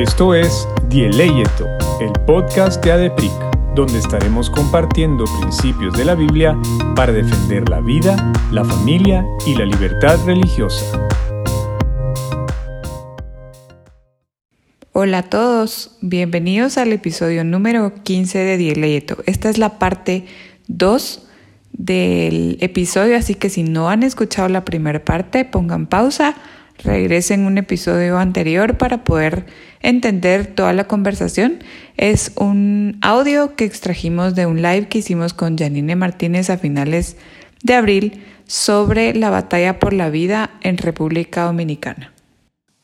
Esto es Dieleyeto, el podcast de ADEPIC, donde estaremos compartiendo principios de la Biblia para defender la vida, la familia y la libertad religiosa. Hola a todos, bienvenidos al episodio número 15 de Dieleyeto. Esta es la parte 2 del episodio, así que si no han escuchado la primera parte, pongan pausa regresen un episodio anterior para poder entender toda la conversación. Es un audio que extrajimos de un live que hicimos con Janine Martínez a finales de abril sobre la batalla por la vida en República Dominicana.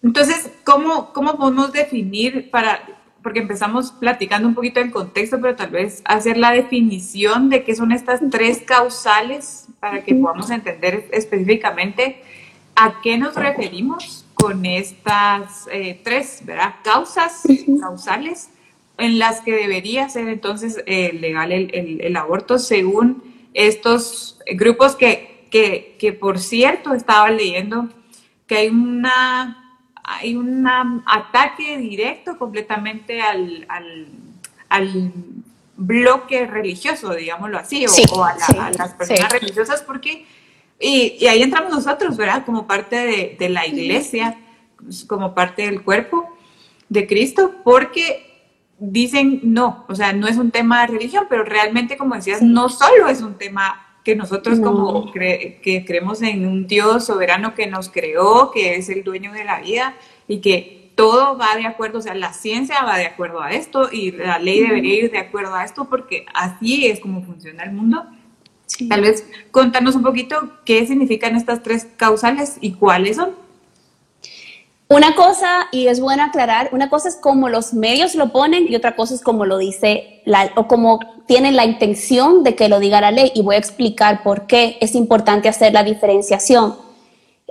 Entonces, ¿cómo, cómo podemos definir para, porque empezamos platicando un poquito en contexto, pero tal vez hacer la definición de qué son estas tres causales para que podamos entender específicamente ¿A qué nos referimos con estas eh, tres ¿verdad? causas causales en las que debería ser entonces eh, legal el, aborto según estos grupos que, que, por cierto estaba leyendo que hay una hay un ataque directo completamente al, al, bloque religioso, digámoslo así, o, a, las personas religiosas, porque y, ahí entramos nosotros, ¿verdad? Como parte de, la iglesia, como parte del cuerpo de Cristo, porque dicen no, o sea, no es un tema de religión, pero realmente, como decías, no solo es un tema que nosotros como que creemos en un Dios soberano que nos creó, que es el dueño de la vida y que todo va de acuerdo, o sea, la ciencia va de acuerdo a esto y la ley debería ir de acuerdo a esto porque así es como funciona el mundo. Tal vez contarnos un poquito qué significan estas tres causales y cuáles son. Una cosa, y es bueno aclarar, una cosa es como los medios lo ponen y otra cosa es como lo dice la, o como tienen la intención de que lo diga la ley. Y voy a explicar por qué es importante hacer la diferenciación.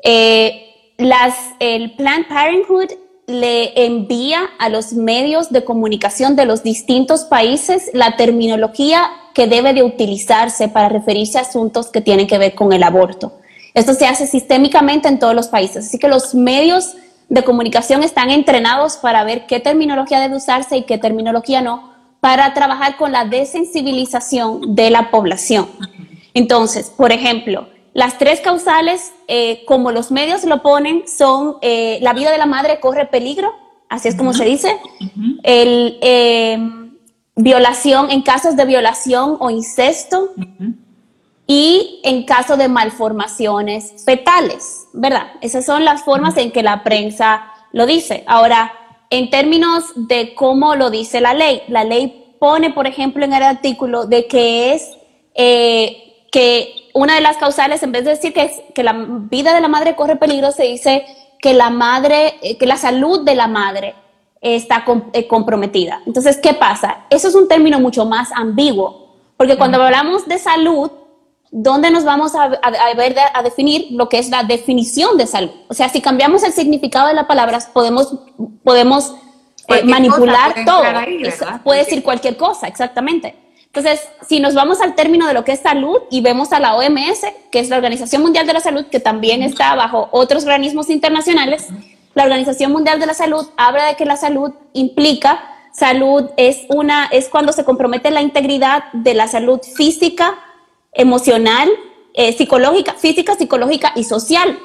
Eh, las, el Planned Parenthood le envía a los medios de comunicación de los distintos países la terminología que debe de utilizarse para referirse a asuntos que tienen que ver con el aborto. Esto se hace sistémicamente en todos los países, así que los medios de comunicación están entrenados para ver qué terminología debe usarse y qué terminología no, para trabajar con la desensibilización de la población. Entonces, por ejemplo, las tres causales, eh, como los medios lo ponen, son eh, la vida de la madre corre peligro, así es como se dice, el, eh, violación en casos de violación o incesto y en caso de malformaciones fetales, ¿verdad? Esas son las formas en que la prensa lo dice. Ahora, en términos de cómo lo dice la ley, la ley pone, por ejemplo, en el artículo de que es que una de las causales, en vez de decir que, que la vida de la madre corre peligro, se dice que la madre, eh, que la salud de la madre está eh, comprometida. Entonces, ¿qué pasa? Eso es un término mucho más ambiguo, porque cuando hablamos de salud, ¿dónde nos vamos a, ver, a definir lo que es la definición de salud? O sea, si cambiamos el significado de las palabras, podemos, podemos eh, manipular todo. puede decir cualquier cosa, exactamente. Entonces, si nos vamos al término de lo que es salud y vemos a la OMS, que es la Organización Mundial de la Salud, que también está bajo otros organismos internacionales, la Organización Mundial de la Salud habla de que la salud implica salud es una es cuando se compromete la integridad de la salud física, emocional, eh, psicológica, física, psicológica y social.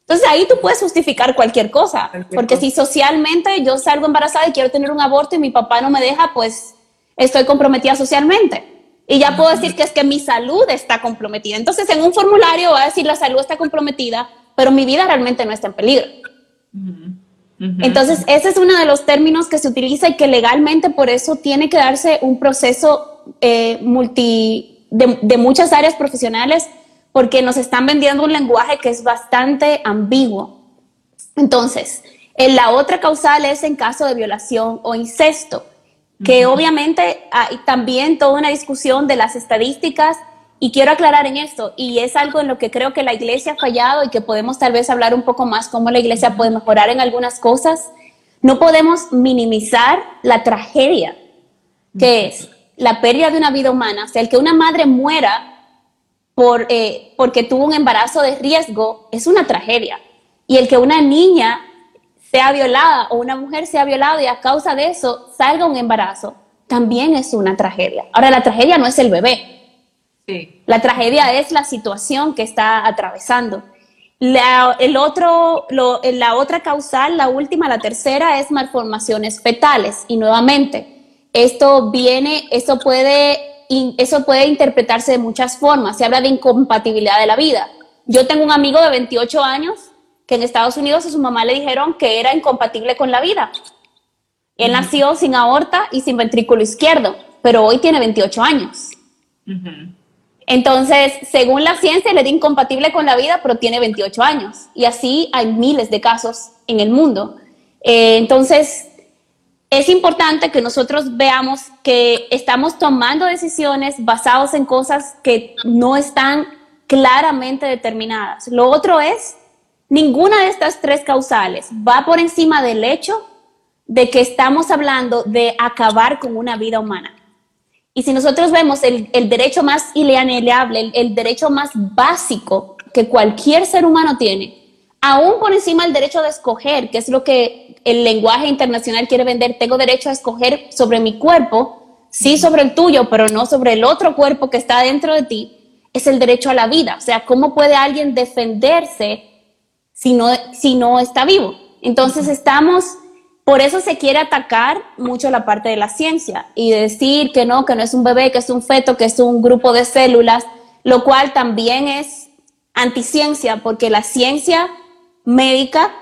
Entonces ahí tú puedes justificar cualquier cosa, porque si socialmente yo salgo embarazada y quiero tener un aborto y mi papá no me deja, pues estoy comprometida socialmente. Y ya puedo decir que es que mi salud está comprometida. Entonces, en un formulario va a decir la salud está comprometida, pero mi vida realmente no está en peligro. Entonces, ese es uno de los términos que se utiliza y que legalmente por eso tiene que darse un proceso eh, multi, de, de muchas áreas profesionales porque nos están vendiendo un lenguaje que es bastante ambiguo. Entonces, en la otra causal es en caso de violación o incesto que obviamente hay también toda una discusión de las estadísticas y quiero aclarar en esto, y es algo en lo que creo que la iglesia ha fallado y que podemos tal vez hablar un poco más cómo la iglesia puede mejorar en algunas cosas. No podemos minimizar la tragedia que es la pérdida de una vida humana, o sea, el que una madre muera por, eh, porque tuvo un embarazo de riesgo es una tragedia. Y el que una niña sea violada o una mujer sea violada y a causa de eso salga un embarazo, también es una tragedia. Ahora, la tragedia no es el bebé. Sí. La tragedia es la situación que está atravesando. La, el otro, la otra causal, la última, la tercera, es malformaciones fetales. Y nuevamente, esto viene, esto puede, eso puede interpretarse de muchas formas. Se habla de incompatibilidad de la vida. Yo tengo un amigo de 28 años que en Estados Unidos a su mamá le dijeron que era incompatible con la vida. Él nació sin aorta y sin ventrículo izquierdo, pero hoy tiene 28 años. Entonces, según la ciencia, le es incompatible con la vida, pero tiene 28 años. Y así hay miles de casos en el mundo. Eh, entonces, es importante que nosotros veamos que estamos tomando decisiones basadas en cosas que no están claramente determinadas. Lo otro es, ninguna de estas tres causales va por encima del hecho de que estamos hablando de acabar con una vida humana. Y si nosotros vemos el, derecho más inalienable, el, el, derecho más básico que cualquier ser humano tiene, aún por encima del derecho de escoger, que es lo que el lenguaje internacional quiere vender, tengo derecho a escoger sobre mi cuerpo, sí sobre el tuyo, pero no sobre el otro cuerpo que está dentro de ti, es el derecho a la vida. O sea, ¿cómo puede alguien defenderse si no, si no está vivo? Entonces estamos por eso se quiere atacar mucho la parte de la ciencia y decir que no, que no es un bebé, que es un feto, que es un grupo de células, lo cual también es anticiencia, porque la ciencia médica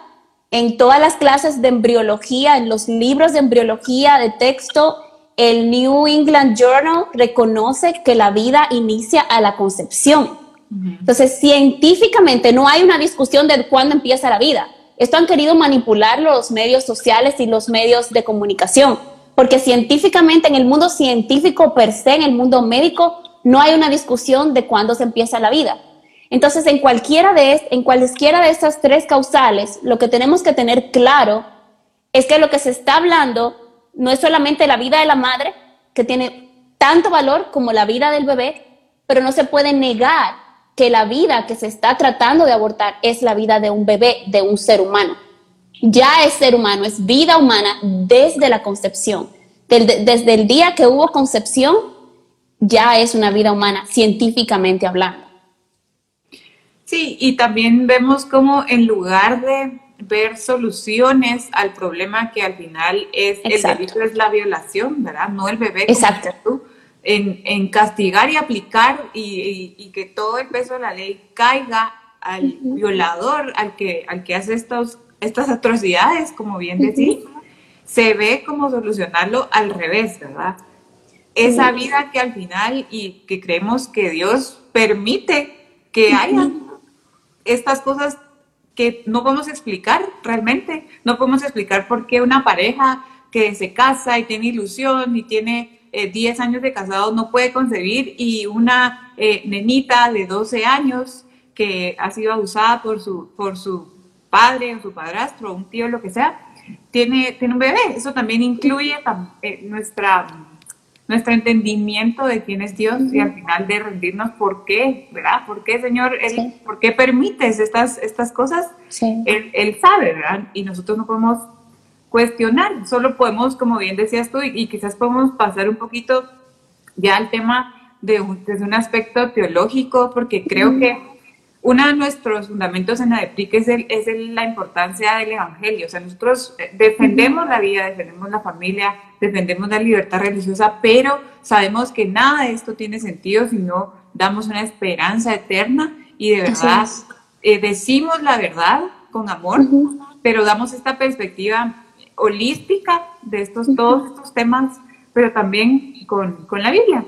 en todas las clases de embriología, en los libros de embriología de texto, el New England Journal reconoce que la vida inicia a la concepción. Entonces, científicamente no hay una discusión de cuándo empieza la vida esto han querido manipular los medios sociales y los medios de comunicación, porque científicamente en el mundo científico per se, en el mundo médico, no hay una discusión de cuándo se empieza la vida. Entonces, en cualquiera de en cualesquiera de estas tres causales, lo que tenemos que tener claro es que lo que se está hablando no es solamente la vida de la madre, que tiene tanto valor como la vida del bebé, pero no se puede negar que la vida que se está tratando de abortar es la vida de un bebé, de un ser humano. Ya es ser humano, es vida humana desde la concepción. Desde, el día que hubo concepción, ya es una vida humana, científicamente hablando. Sí, y también vemos como en lugar de ver soluciones al problema que al final es el delito es la violación, ¿verdad? No el bebé. Exacto en, castigar y aplicar y, que todo el peso de la ley caiga al violador, al que, al que hace estos, estas atrocidades, como bien decís, se ve como solucionarlo al revés, ¿verdad? Esa vida que al final y que creemos que Dios permite que haya estas cosas que no podemos explicar realmente, no podemos explicar por qué una pareja que se casa y tiene ilusión y tiene 10 eh, años de casado no puede concebir y una eh, nenita de 12 años que ha sido abusada por su, por su padre o su padrastro, un tío, lo que sea, tiene, tiene un bebé. Eso también incluye eh, nuestra, nuestro entendimiento de quién es Dios y al final de rendirnos por qué, ¿verdad? ¿Por qué, Señor? ¿Por qué permites estas, estas cosas? Él, él sabe, ¿verdad? Y nosotros no podemos cuestionar. Solo podemos, como bien decías tú, y, quizás podemos pasar un poquito ya al tema de un, desde un aspecto teológico, porque creo que uno de nuestros fundamentos en la es, el, es la importancia del Evangelio. O sea, nosotros eh, defendemos la vida, defendemos la familia, defendemos la libertad religiosa, pero sabemos que nada de esto tiene sentido si no damos una esperanza eterna y de verdad eh, decimos la verdad con amor, pero damos esta perspectiva holística de estos, todos estos temas, pero también con, con la Biblia.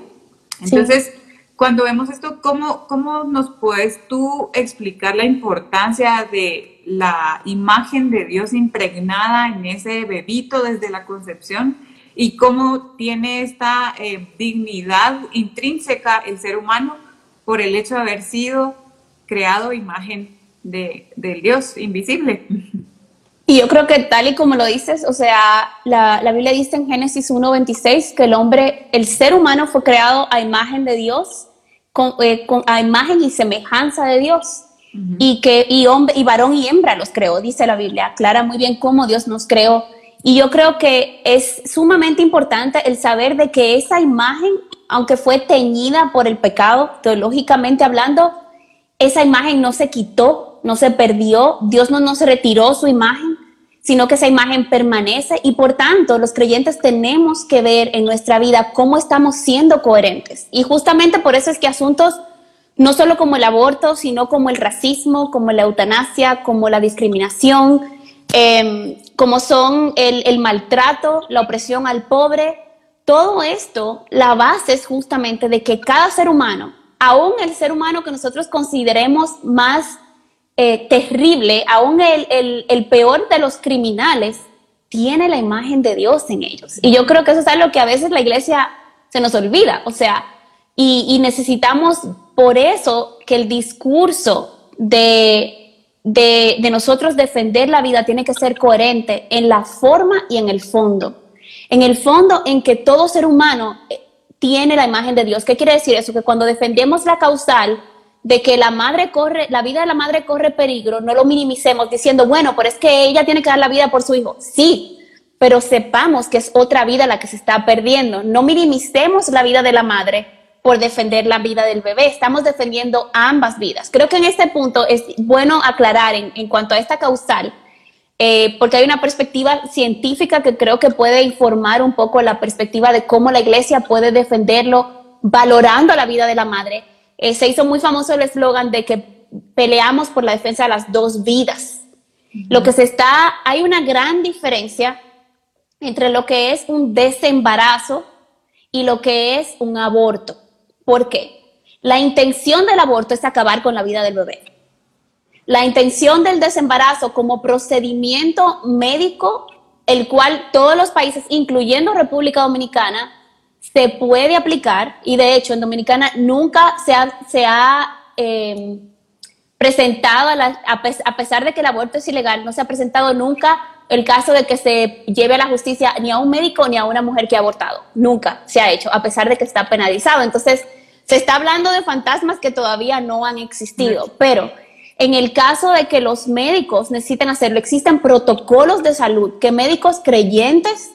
Entonces, cuando vemos esto, ¿cómo, ¿cómo nos puedes tú explicar la importancia de la imagen de Dios impregnada en ese bebito desde la concepción y cómo tiene esta eh, dignidad intrínseca el ser humano por el hecho de haber sido creado imagen de, del Dios invisible? Y yo creo que tal y como lo dices, o sea, la, la Biblia dice en Génesis 1.26 que el hombre, el ser humano fue creado a imagen de Dios, con, eh, con, a imagen y semejanza de Dios. y que y, hombre, y varón y hembra los creó, dice la Biblia, aclara muy bien cómo Dios nos creó. Y yo creo que es sumamente importante el saber de que esa imagen, aunque fue teñida por el pecado, teológicamente hablando, esa imagen no se quitó, no se perdió, Dios no nos retiró su imagen, sino que esa imagen permanece y por tanto los creyentes tenemos que ver en nuestra vida cómo estamos siendo coherentes. Y justamente por eso es que asuntos no solo como el aborto, sino como el racismo, como la eutanasia, como la discriminación, em, como son el, el maltrato, la opresión al pobre, todo esto, la base es justamente de que cada ser humano, aún el ser humano que nosotros consideremos más eh, terrible, aún el, peor de los criminales, tiene la imagen de Dios en ellos. Y yo creo que eso es algo que a veces la iglesia se nos olvida, o sea, y, necesitamos por eso que el discurso de, de, de, nosotros defender la vida tiene que ser coherente en la forma y en el fondo. En el fondo en que todo ser humano eh, tiene la imagen de Dios. ¿Qué quiere decir eso? Que cuando defendemos la causal, de que la madre corre, la vida de la madre corre peligro, no lo minimicemos diciendo, bueno, pero es que ella tiene que dar la vida por su hijo. Sí, pero sepamos que es otra vida la que se está perdiendo. No minimicemos la vida de la madre por defender la vida del bebé. Estamos defendiendo ambas vidas. Creo que en este punto es bueno aclarar en, cuanto a esta causal, eh, porque hay una perspectiva científica que creo que puede informar un poco la perspectiva de cómo la iglesia puede defenderlo valorando la vida de la madre eh, se hizo muy famoso el eslogan de que peleamos por la defensa de las dos vidas. Lo que se está, hay una gran diferencia entre lo que es un desembarazo y lo que es un aborto. ¿Por qué? La intención del aborto es acabar con la vida del bebé. La intención del desembarazo como procedimiento médico, el cual todos los países, incluyendo República Dominicana, se puede aplicar y de hecho en Dominicana nunca se ha, se ha em, presentado, a, pesar de que el aborto es ilegal, no se ha presentado nunca el caso de que se lleve a la justicia ni a un médico ni a una mujer que ha abortado. Nunca se ha hecho, a pesar de que está penalizado. Entonces, se está hablando de fantasmas que todavía no han existido, pero en el caso de que los médicos necesiten hacerlo, existen protocolos de salud que médicos creyentes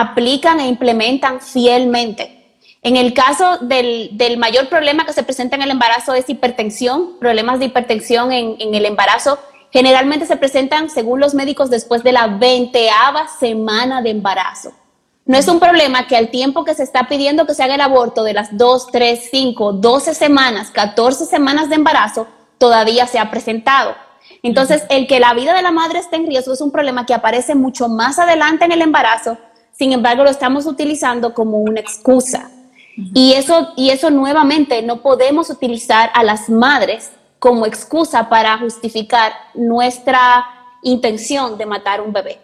aplican e implementan fielmente. En el caso del, mayor problema que se presenta en el embarazo es hipertensión, problemas de hipertensión en, el embarazo, generalmente se presentan, según los médicos, después de la veinteava semana de embarazo. No es un problema que al tiempo que se está pidiendo que se haga el aborto de las 2, 3, 5, 12 semanas, 14 semanas de embarazo, todavía se ha presentado. Entonces, el que la vida de la madre esté en riesgo es un problema que aparece mucho más adelante en el embarazo sin embargo lo estamos utilizando como una excusa. Y eso, y eso nuevamente no podemos utilizar a las madres como excusa para justificar nuestra intención de matar un bebé.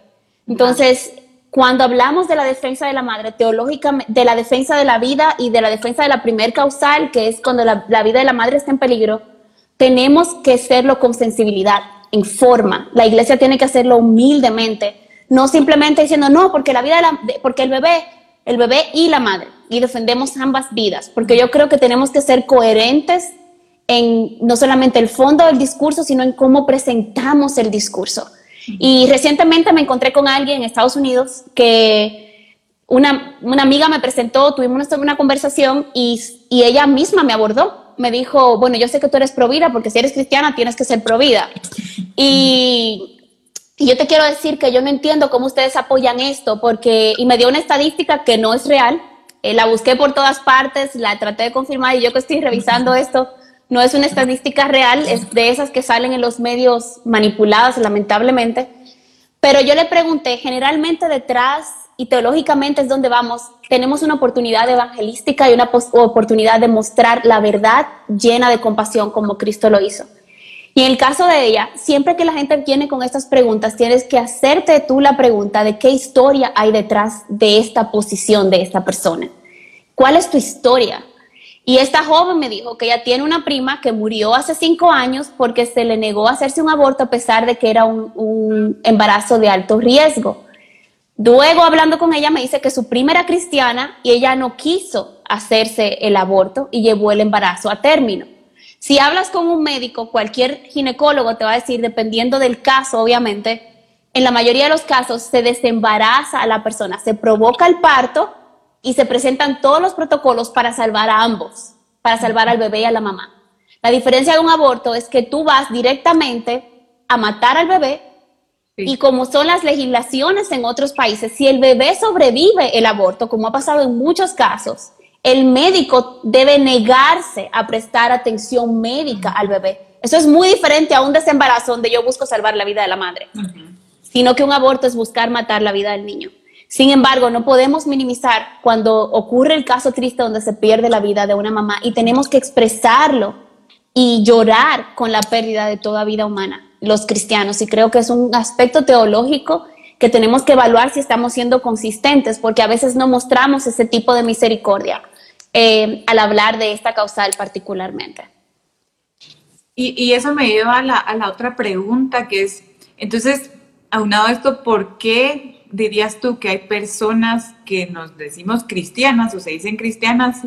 Entonces, cuando hablamos de la defensa de la madre, teológicamente, de la defensa de la vida y de la defensa de la primer causal, que es cuando la, la vida de la madre está en peligro, tenemos que hacerlo con sensibilidad, en forma. La iglesia tiene que hacerlo humildemente no simplemente diciendo, no, porque la vida de la, porque el bebé, el bebé y la madre, y defendemos ambas vidas, porque yo creo que tenemos que ser coherentes en no solamente el fondo del discurso, sino en cómo presentamos el discurso. Y recientemente me encontré con alguien en Estados Unidos que una, una amiga me presentó, tuvimos una conversación y, y, ella misma me abordó. Me dijo, bueno, yo sé que tú eres provida porque si eres cristiana tienes que ser provida. Y y yo te quiero decir que yo no entiendo cómo ustedes apoyan esto, porque, y me dio una estadística que no es real, eh, la busqué por todas partes, la traté de confirmar y yo que estoy revisando esto, no es una estadística real, es de esas que salen en los medios manipuladas, lamentablemente. Pero yo le pregunté, generalmente detrás y teológicamente es donde vamos, tenemos una oportunidad evangelística y una oportunidad de mostrar la verdad llena de compasión como Cristo lo hizo. Y en el caso de ella, siempre que la gente viene con estas preguntas, tienes que hacerte tú la pregunta de qué historia hay detrás de esta posición de esta persona. ¿Cuál es tu historia? Y esta joven me dijo que ella tiene una prima que murió hace cinco años porque se le negó hacerse un aborto a pesar de que era un, un embarazo de alto riesgo. Luego, hablando con ella, me dice que su prima era cristiana y ella no quiso hacerse el aborto y llevó el embarazo a término. Si hablas con un médico, cualquier ginecólogo te va a decir, dependiendo del caso, obviamente, en la mayoría de los casos se desembaraza a la persona, se provoca el parto y se presentan todos los protocolos para salvar a ambos, para salvar al bebé y a la mamá. La diferencia de un aborto es que tú vas directamente a matar al bebé y como son las legislaciones en otros países, si el bebé sobrevive el aborto, como ha pasado en muchos casos, el médico debe negarse a prestar atención médica al bebé. Eso es muy diferente a un desembarazo donde yo busco salvar la vida de la madre, sino que un aborto es buscar matar la vida del niño. Sin embargo, no podemos minimizar cuando ocurre el caso triste donde se pierde la vida de una mamá y tenemos que expresarlo y llorar con la pérdida de toda vida humana los cristianos. Y creo que es un aspecto teológico que tenemos que evaluar si estamos siendo consistentes, porque a veces no mostramos ese tipo de misericordia eh, al hablar de esta causal particularmente. Y, eso me lleva a la, a la, otra pregunta, que es, entonces, aunado a esto, ¿por qué dirías tú que hay personas que nos decimos cristianas o se dicen cristianas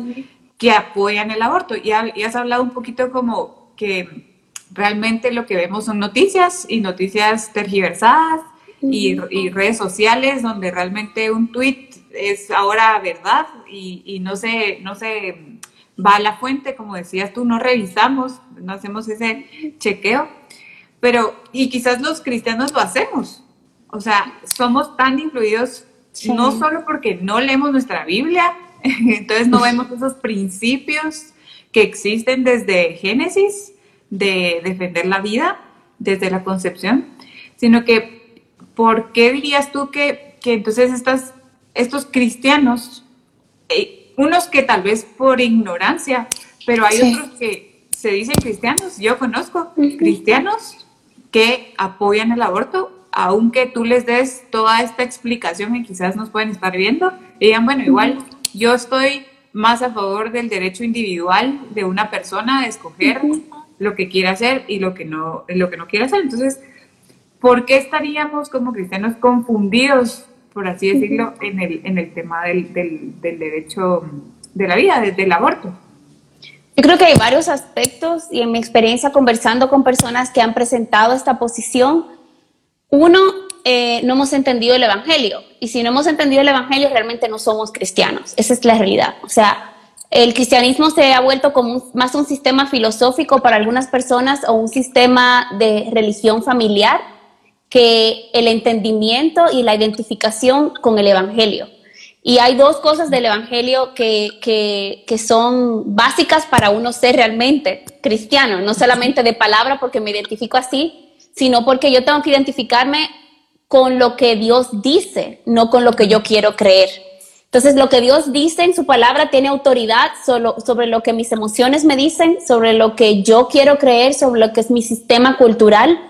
que apoyan el aborto? Y, y has hablado un poquito como que realmente lo que vemos son noticias y noticias tergiversadas y, redes sociales donde realmente un tweet es ahora verdad y, no, se, no se va a la fuente, como decías tú, no revisamos, no hacemos ese chequeo, pero y quizás los cristianos lo hacemos, o sea, somos tan influidos no solo porque no leemos nuestra Biblia, entonces no vemos esos principios que existen desde Génesis, de defender la vida desde la concepción, sino que, ¿por qué dirías tú que, entonces estas, estos cristianos, eh, unos que tal vez por ignorancia, pero hay otros que se dicen cristianos, yo conozco cristianos que apoyan el aborto, aunque tú les des toda esta explicación que quizás nos pueden estar viendo, digan, bueno, igual yo estoy más a favor del derecho individual de una persona de escoger lo que quiere hacer y lo que no, lo que no quiere hacer. Entonces, ¿por qué estaríamos como cristianos confundidos, por así decirlo, en el, en el tema del, del, derecho de la vida, del aborto? Yo creo que hay varios aspectos y en mi experiencia conversando con personas que han presentado esta posición, uno, eh, no hemos entendido el Evangelio. Y si no hemos entendido el Evangelio, realmente no somos cristianos. Esa es la realidad. O sea, el cristianismo se ha vuelto como más un sistema filosófico para algunas personas o un sistema de religión familiar que el entendimiento y la identificación con el Evangelio. Y hay dos cosas del Evangelio que, que, son básicas para uno ser realmente cristiano, no solamente de palabra porque me identifico así, sino porque yo tengo que identificarme con lo que Dios dice, no con lo que yo quiero creer. Entonces, lo que Dios dice en su palabra tiene autoridad solo, sobre lo que mis emociones me dicen, sobre lo que yo quiero creer, sobre lo que es mi sistema cultural.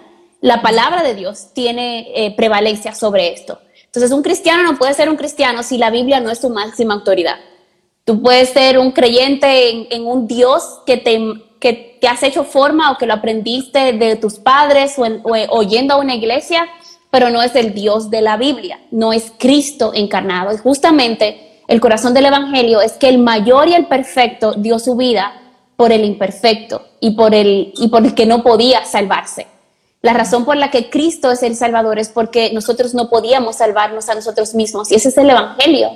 La palabra de Dios tiene eh, prevalencia sobre esto. Entonces, un cristiano no puede ser un cristiano si la Biblia no es su máxima autoridad. Tú puedes ser un creyente en, un Dios que te, que te has hecho forma o que lo aprendiste de tus padres o, oyendo a una iglesia, pero no es el Dios de la Biblia, no es Cristo encarnado. Y justamente el corazón del Evangelio es que el mayor y el perfecto dio su vida por el imperfecto y por el, y por el que no podía salvarse. La razón por la que Cristo es el Salvador es porque nosotros no podíamos salvarnos a nosotros mismos y ese es el Evangelio.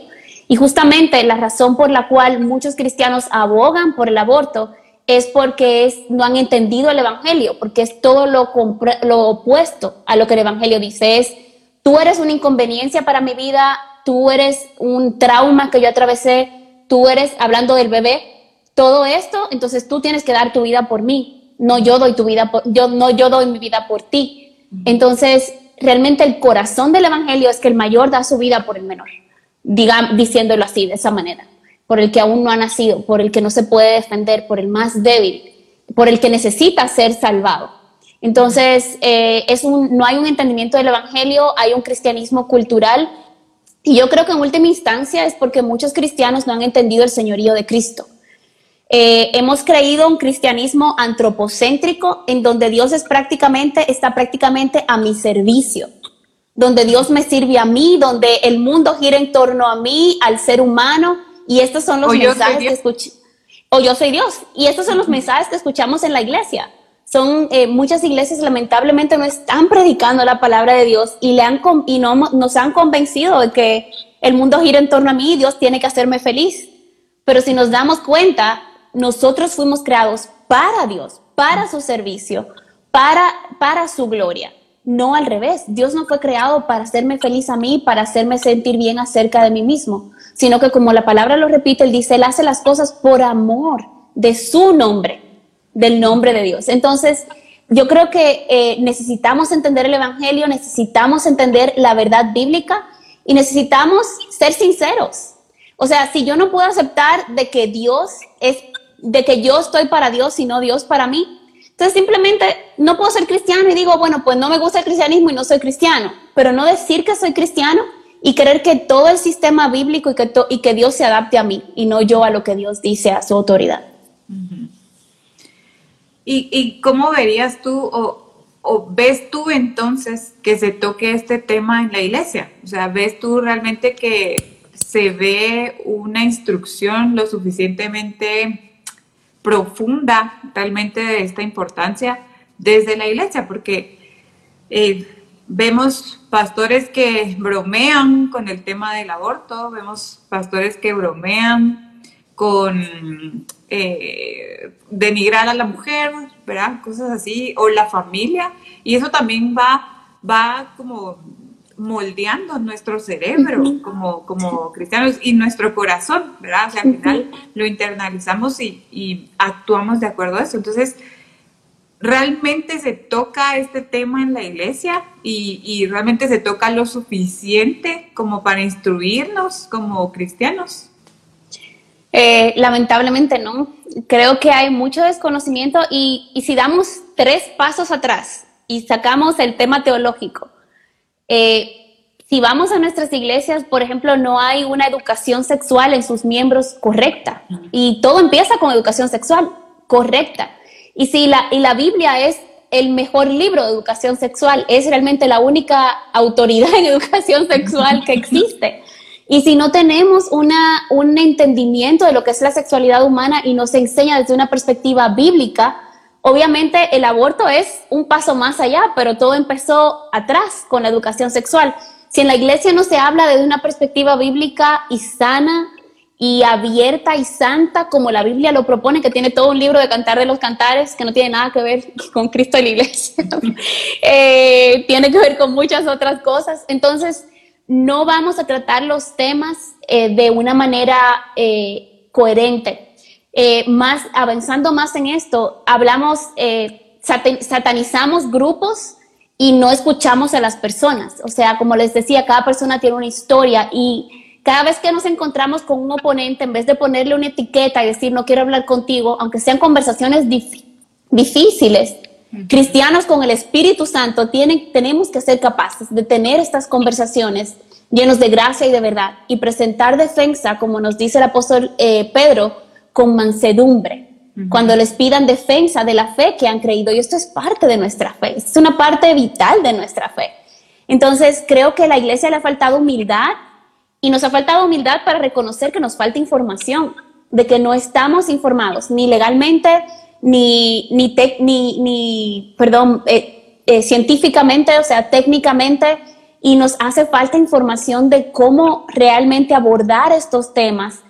Y justamente la razón por la cual muchos cristianos abogan por el aborto es porque es, no han entendido el Evangelio, porque es todo lo, lo opuesto a lo que el Evangelio dice. Es, tú eres una inconveniencia para mi vida, tú eres un trauma que yo atravesé, tú eres, hablando del bebé, todo esto, entonces tú tienes que dar tu vida por mí, no yo doy tu vida por, yo no yo doy mi vida por ti. Entonces, realmente el corazón del evangelio es que el mayor da su vida por el menor, diga, diciéndolo así, de esa manera por el que aún no ha nacido, por el que no se puede defender, por el más débil, por el que necesita ser salvado. Entonces, eh, es un, no hay un entendimiento del Evangelio, hay un cristianismo cultural y yo creo que en última instancia es porque muchos cristianos no han entendido el señorío de Cristo. Eh, hemos creído un cristianismo antropocéntrico en donde Dios es prácticamente, está prácticamente a mi servicio, donde Dios me sirve a mí, donde el mundo gira en torno a mí, al ser humano, y estos son los mensajes que escuché. o yo soy Dios. Y estos son los mensajes que escuchamos en la iglesia. Son eh, muchas iglesias lamentablemente no están predicando la palabra de Dios y, le han, y no, nos han convencido de que el mundo gira en torno a mí y Dios tiene que hacerme feliz. Pero si nos damos cuenta, nosotros fuimos creados para Dios, para su servicio, para, para su gloria. No al revés. Dios no fue creado para hacerme feliz a mí, para hacerme sentir bien acerca de mí mismo, sino que como la palabra lo repite, Él dice, Él hace las cosas por amor de su nombre, del nombre de Dios. Entonces, yo creo que eh, necesitamos entender el Evangelio, necesitamos entender la verdad bíblica y necesitamos ser sinceros. O sea, si yo no puedo aceptar de que Dios es, de que yo estoy para Dios y no Dios para mí, entonces simplemente no puedo ser cristiano y digo, bueno, pues no me gusta el cristianismo y no soy cristiano, pero no decir que soy cristiano y creer que todo el sistema bíblico y que, y que Dios se adapte a mí y no yo a lo que Dios dice a su autoridad. ¿Y, cómo verías tú o, o, ves tú entonces que se toque este tema en la iglesia? O sea, ¿ves tú realmente que se ve una instrucción lo suficientemente profunda realmente de esta importancia desde la iglesia, porque eh, vemos pastores que bromean con el tema del aborto, vemos pastores que bromean con eh, denigrar a la mujer, ¿verdad? Cosas así, o la familia, y eso también va, va como moldeando nuestro cerebro como, como cristianos y nuestro corazón, ¿verdad? O sea, al final lo internalizamos y, actuamos de acuerdo a eso. Entonces, realmente se toca este tema en la iglesia y, realmente se toca lo suficiente como para instruirnos como cristianos. Eh, lamentablemente no. Creo que hay mucho desconocimiento y, y si damos tres pasos atrás y sacamos el tema teológico, eh, si vamos a nuestras iglesias, por ejemplo, no hay una educación sexual en sus miembros correcta. Y todo empieza con educación sexual correcta. Y si la, y la Biblia es el mejor libro de educación sexual, es realmente la única autoridad en educación sexual que existe. Y si no tenemos una, un entendimiento de lo que es la sexualidad humana y nos enseña desde una perspectiva bíblica, Obviamente el aborto es un paso más allá, pero todo empezó atrás con la educación sexual. Si en la iglesia no se habla desde una perspectiva bíblica y sana y abierta y santa como la Biblia lo propone, que tiene todo un libro de cantar de los cantares que no tiene nada que ver con Cristo y la iglesia, eh, tiene que ver con muchas otras cosas. Entonces, no vamos a tratar los temas eh, de una manera eh, coherente. Eh, más, avanzando más en esto, hablamos, eh, satanizamos grupos y no escuchamos a las personas. O sea, como les decía, cada persona tiene una historia y cada vez que nos encontramos con un oponente, en vez de ponerle una etiqueta y decir no quiero hablar contigo, aunque sean conversaciones difíciles, cristianos con el Espíritu Santo tienen, tenemos que ser capaces de tener estas conversaciones llenos de gracia y de verdad y presentar defensa, como nos dice el apóstol eh, Pedro, con mansedumbre, cuando les pidan defensa de la fe que han creído. Y esto es parte de nuestra fe, es una parte vital de nuestra fe. Entonces, creo que a la iglesia le ha faltado humildad y nos ha faltado humildad para reconocer que nos falta información, de que no estamos informados ni legalmente, ni, ni, ni, ni perdón, eh, eh, científicamente, o sea, técnicamente, y nos hace falta información de cómo realmente abordar estos temas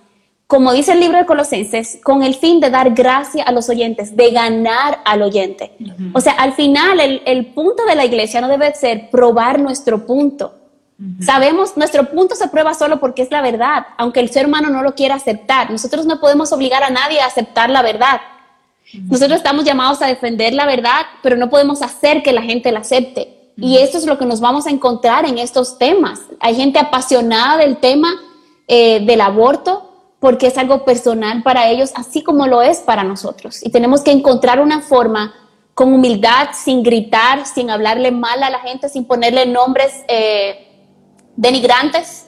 como dice el libro de Colosenses, con el fin de dar gracia a los oyentes, de ganar al oyente. O sea, al final el, punto de la iglesia no debe ser probar nuestro punto. Sabemos, nuestro punto se prueba solo porque es la verdad, aunque el ser humano no lo quiera aceptar. Nosotros no podemos obligar a nadie a aceptar la verdad. Nosotros estamos llamados a defender la verdad, pero no podemos hacer que la gente la acepte. Y esto es lo que nos vamos a encontrar en estos temas. Hay gente apasionada del tema eh, del aborto, porque es algo personal para ellos, así como lo es para nosotros. Y tenemos que encontrar una forma con humildad, sin gritar, sin hablarle mal a la gente, sin ponerle nombres eh, denigrantes,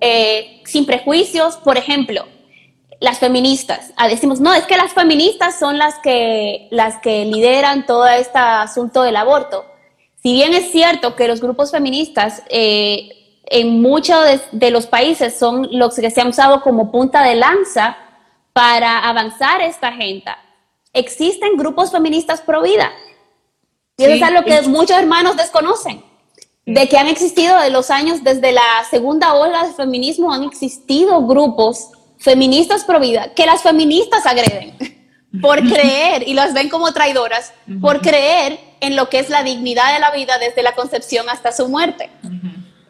eh, sin prejuicios. Por ejemplo, las feministas. Ah, decimos, no, es que las feministas son las que, las que lideran todo este asunto del aborto. Si bien es cierto que los grupos feministas eh, en muchos de, los países son los que se han usado como punta de lanza para avanzar esta agenda. Existen grupos feministas pro vida. Y eso es algo que muchos hermanos desconocen, de que han existido de los años, desde la segunda ola del feminismo, han existido grupos feministas pro vida que las feministas agreden por creer, y las ven como traidoras, por creer en lo que es la dignidad de la vida desde la concepción hasta su muerte.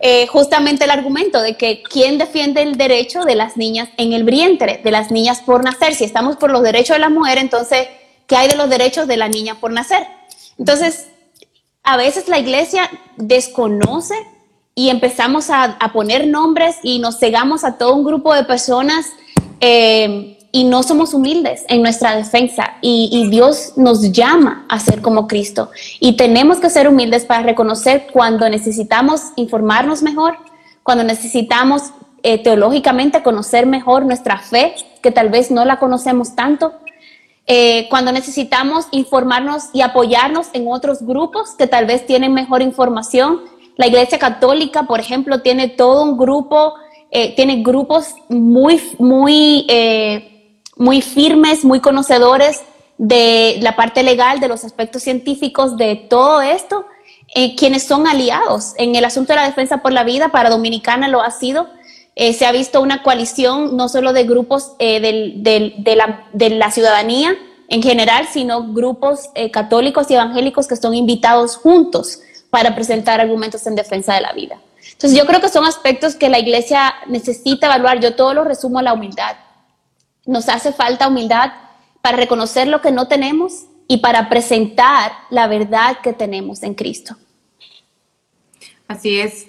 Eh, justamente el argumento de que quién defiende el derecho de las niñas en el vientre, de las niñas por nacer. Si estamos por los derechos de la mujer, entonces, ¿qué hay de los derechos de la niña por nacer? Entonces, a veces la iglesia desconoce y empezamos a, poner nombres y nos cegamos a todo un grupo de personas eh, y no somos humildes en nuestra defensa. Y, Dios nos llama a ser como Cristo. Y tenemos que ser humildes para reconocer cuando necesitamos informarnos mejor, cuando necesitamos eh, teológicamente conocer mejor nuestra fe, que tal vez no la conocemos tanto, eh, cuando necesitamos informarnos y apoyarnos en otros grupos que tal vez tienen mejor información. La Iglesia Católica, por ejemplo, tiene todo un grupo, eh, tiene grupos muy, muy muy firmes, muy conocedores de la parte legal, de los aspectos científicos, de todo esto, eh, quienes son aliados en el asunto de la defensa por la vida, para Dominicana lo ha sido. Eh, se ha visto una coalición no solo de grupos eh, de, la, de, la, ciudadanía en general, sino grupos católicos y evangélicos que son invitados juntos para presentar argumentos en defensa de la vida. Entonces yo creo que son aspectos que la iglesia necesita evaluar. Yo todo lo resumo a la humildad. Nos hace falta humildad para reconocer lo que no tenemos y para presentar la verdad que tenemos en Cristo. Así es.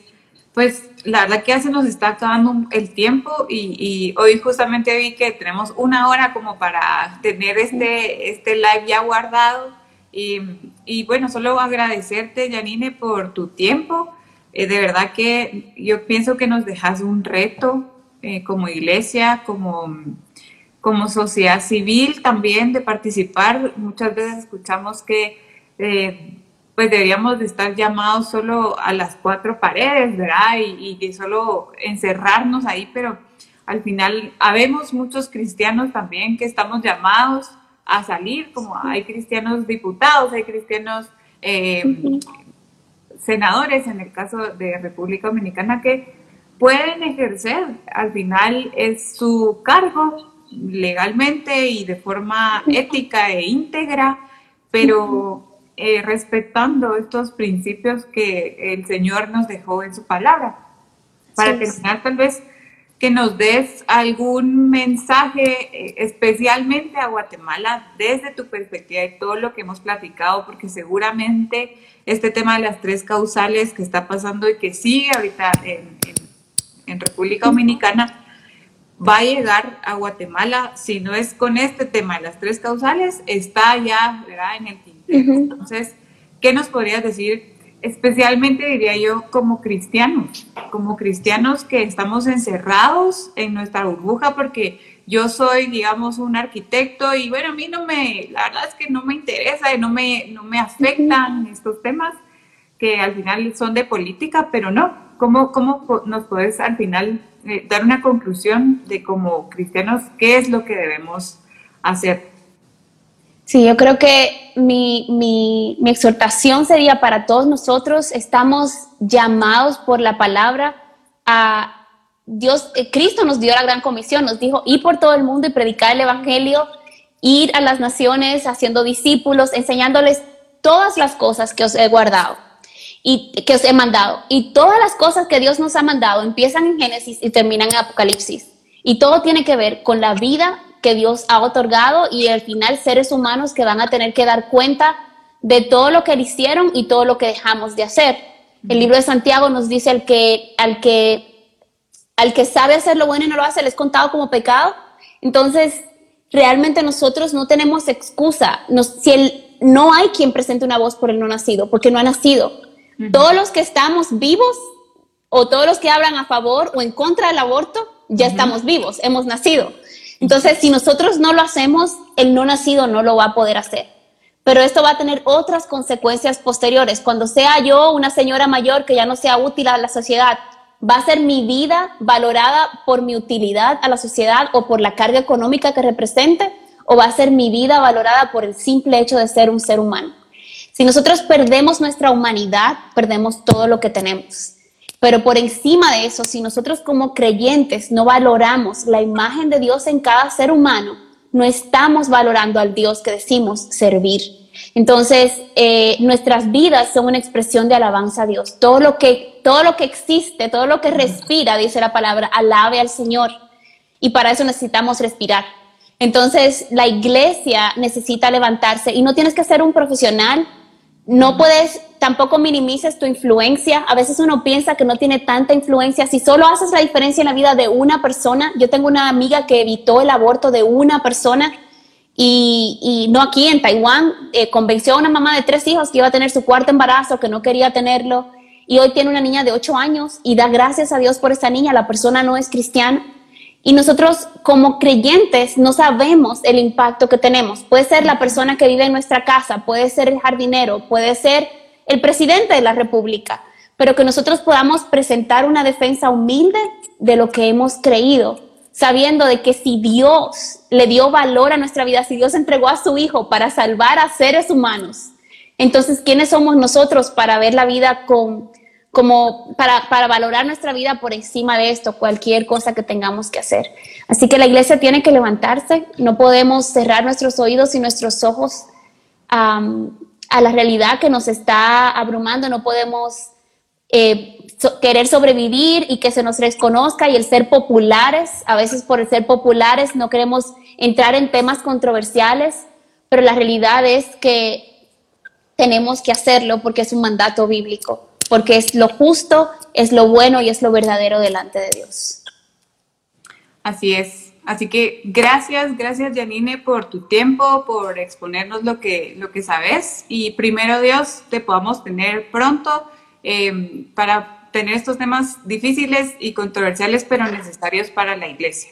Pues la verdad que ya se nos está acabando el tiempo y, hoy justamente vi que tenemos una hora como para tener este, este live ya guardado. Y, bueno, solo agradecerte, Janine, por tu tiempo. Eh, de verdad que yo pienso que nos dejas un reto eh, como iglesia, como como sociedad civil también de participar. Muchas veces escuchamos que eh, pues deberíamos de estar llamados solo a las cuatro paredes, ¿verdad? Y, y, solo encerrarnos ahí, pero al final habemos muchos cristianos también que estamos llamados a salir, como hay cristianos diputados, hay cristianos eh, senadores, en el caso de República Dominicana, que pueden ejercer, al final es su cargo legalmente y de forma ética e íntegra, pero eh, respetando estos principios que el Señor nos dejó en su palabra. Para terminar, tal vez que nos des algún mensaje eh, especialmente a Guatemala desde tu perspectiva y todo lo que hemos platicado, porque seguramente este tema de las tres causales que está pasando y que sigue ahorita en, en República Dominicana, va a llegar a Guatemala, si no es con este tema de las tres causales, está ya en el tintero. Entonces, ¿qué nos podrías decir? Especialmente diría yo como cristianos, como cristianos que estamos encerrados en nuestra burbuja porque yo soy, digamos, un arquitecto y bueno, a mí no me, la verdad es que no me interesa y no me, no me afectan estos temas que al final son de política, pero no, ¿cómo, cómo nos puedes al final eh, dar una conclusión de como cristianos qué es lo que debemos hacer. Sí, yo creo que mi, mi, mi exhortación sería para todos nosotros, estamos llamados por la palabra a Dios, eh, Cristo nos dio la gran comisión, nos dijo, ir por todo el mundo y predicar el Evangelio, ir a las naciones haciendo discípulos, enseñándoles todas las cosas que os he guardado y que os he mandado. Y todas las cosas que Dios nos ha mandado empiezan en Génesis y terminan en Apocalipsis. Y todo tiene que ver con la vida que Dios ha otorgado y al final seres humanos que van a tener que dar cuenta de todo lo que hicieron y todo lo que dejamos de hacer. El libro de Santiago nos dice al que, al que, al que sabe hacer lo bueno y no lo hace, le es contado como pecado. Entonces, realmente nosotros no tenemos excusa. si el, no hay quien presente una voz por el no nacido, porque no ha nacido. Todos los que estamos vivos o todos los que hablan a favor o en contra del aborto, ya estamos vivos, hemos nacido. Entonces, si nosotros no lo hacemos, el no nacido no lo va a poder hacer. Pero esto va a tener otras consecuencias posteriores. Cuando sea yo una señora mayor que ya no sea útil a la sociedad, ¿Va a ser mi vida valorada por mi utilidad a la sociedad o por la carga económica que represente? ¿O va a ser mi vida valorada por el simple hecho de ser un ser humano? Si nosotros perdemos nuestra humanidad, perdemos todo lo que tenemos. Pero por encima de eso, si nosotros como creyentes no valoramos la imagen de Dios en cada ser humano, no estamos valorando al Dios que decimos servir. Entonces, eh, nuestras vidas son una expresión de alabanza a Dios. Todo lo, que, todo lo que existe, todo lo que respira, dice la palabra, alabe al Señor. Y para eso necesitamos respirar. Entonces, la iglesia necesita levantarse y no tienes que ser un profesional, no puedes, tampoco minimices tu influencia. A veces uno piensa que no tiene tanta influencia. Si solo haces la diferencia en la vida de una persona, yo tengo una amiga que evitó el aborto de una persona y, no aquí en Taiwán, eh, convenció a una mamá de tres hijos que iba a tener su cuarto embarazo, que no quería tenerlo. Y hoy tiene una niña de ocho años y da gracias a Dios por esa niña. La persona no es cristiana y nosotros como creyentes no sabemos el impacto que tenemos. Puede ser la persona que vive en nuestra casa, puede ser el jardinero, puede ser el presidente de la República, pero que nosotros podamos presentar una defensa humilde de lo que hemos creído, sabiendo de que si Dios le dio valor a nuestra vida, si Dios entregó a su Hijo para salvar a seres humanos, entonces, ¿quiénes somos nosotros para ver la vida con como para, para, valorar nuestra vida por encima de esto, cualquier cosa que tengamos que hacer. Así que la iglesia tiene que levantarse, no podemos cerrar nuestros oídos y nuestros ojos a la realidad que nos está abrumando, no podemos eh, querer sobrevivir y que se nos reconozca y el ser populares, a veces por el ser populares no queremos entrar en temas controversiales, pero la realidad es que tenemos que hacerlo porque es un mandato bíblico porque es lo justo, es lo bueno y es lo verdadero delante de Dios. Así es. Así que gracias, gracias Janine por tu tiempo, por exponernos lo que, lo que sabes y primero Dios te podamos tener pronto em, para tener estos temas difíciles y controversiales pero necesarios para la iglesia.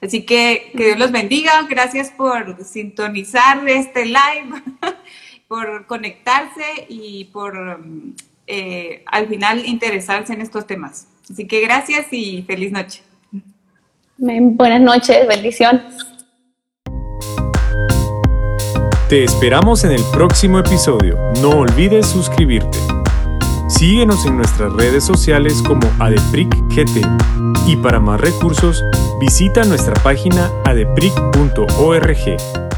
Así que que Dios los bendiga, gracias por sintonizar este live, por conectarse y por eh, al final interesarse en estos temas. Así que gracias y feliz noche. Buenas noches, bendición. Te esperamos en el próximo episodio. No olvides suscribirte. Síguenos en nuestras redes sociales como ADEPRICGT y para más recursos visita nuestra página adepric.org.